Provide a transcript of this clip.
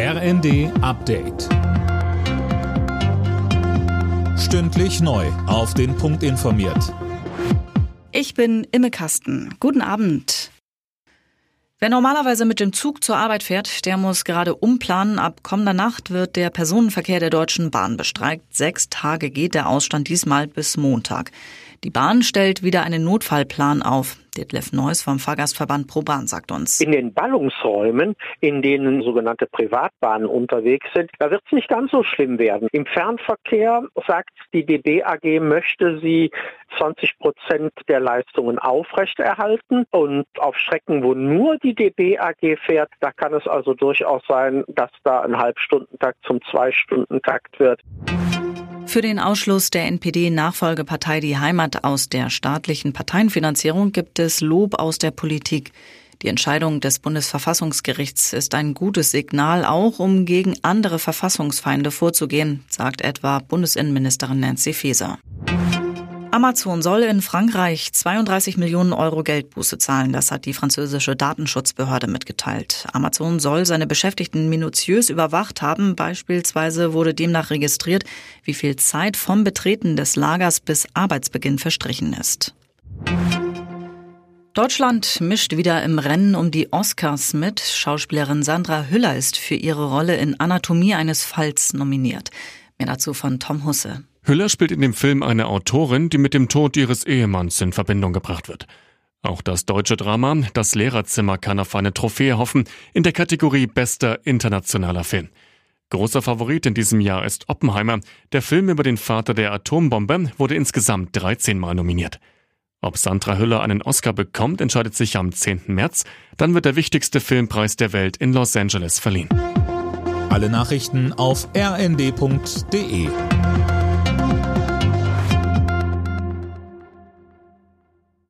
RND Update. Stündlich neu. Auf den Punkt informiert. Ich bin Imme Kasten. Guten Abend. Wer normalerweise mit dem Zug zur Arbeit fährt, der muss gerade umplanen. Ab kommender Nacht wird der Personenverkehr der Deutschen Bahn bestreikt. Sechs Tage geht der Ausstand diesmal bis Montag. Die Bahn stellt wieder einen Notfallplan auf. Detlef Neuss vom Fahrgastverband ProBahn sagt uns. In den Ballungsräumen, in denen sogenannte Privatbahnen unterwegs sind, da wird es nicht ganz so schlimm werden. Im Fernverkehr sagt die DB AG, möchte sie 20 Prozent der Leistungen aufrechterhalten und auf Strecken, wo nur die DB AG fährt, da kann es also durchaus sein, dass da ein Halbstundentakt zum Zwei-Stunden-Takt wird. Für den Ausschluss der NPD-Nachfolgepartei Die Heimat aus der staatlichen Parteienfinanzierung gibt es Lob aus der Politik. Die Entscheidung des Bundesverfassungsgerichts ist ein gutes Signal, auch um gegen andere Verfassungsfeinde vorzugehen, sagt etwa Bundesinnenministerin Nancy Faeser. Amazon soll in Frankreich 32 Millionen Euro Geldbuße zahlen. Das hat die französische Datenschutzbehörde mitgeteilt. Amazon soll seine Beschäftigten minutiös überwacht haben. Beispielsweise wurde demnach registriert, wie viel Zeit vom Betreten des Lagers bis Arbeitsbeginn verstrichen ist. Deutschland mischt wieder im Rennen um die Oscars mit. Schauspielerin Sandra Hüller ist für ihre Rolle in Anatomie eines Falls nominiert. Mehr dazu von Tom Husse. Hüller spielt in dem Film eine Autorin, die mit dem Tod ihres Ehemanns in Verbindung gebracht wird. Auch das deutsche Drama Das Lehrerzimmer kann auf eine Trophäe hoffen in der Kategorie Bester internationaler Film. Großer Favorit in diesem Jahr ist Oppenheimer. Der Film über den Vater der Atombombe wurde insgesamt 13 Mal nominiert. Ob Sandra Hüller einen Oscar bekommt, entscheidet sich am 10. März. Dann wird der wichtigste Filmpreis der Welt in Los Angeles verliehen. Alle Nachrichten auf rnd.de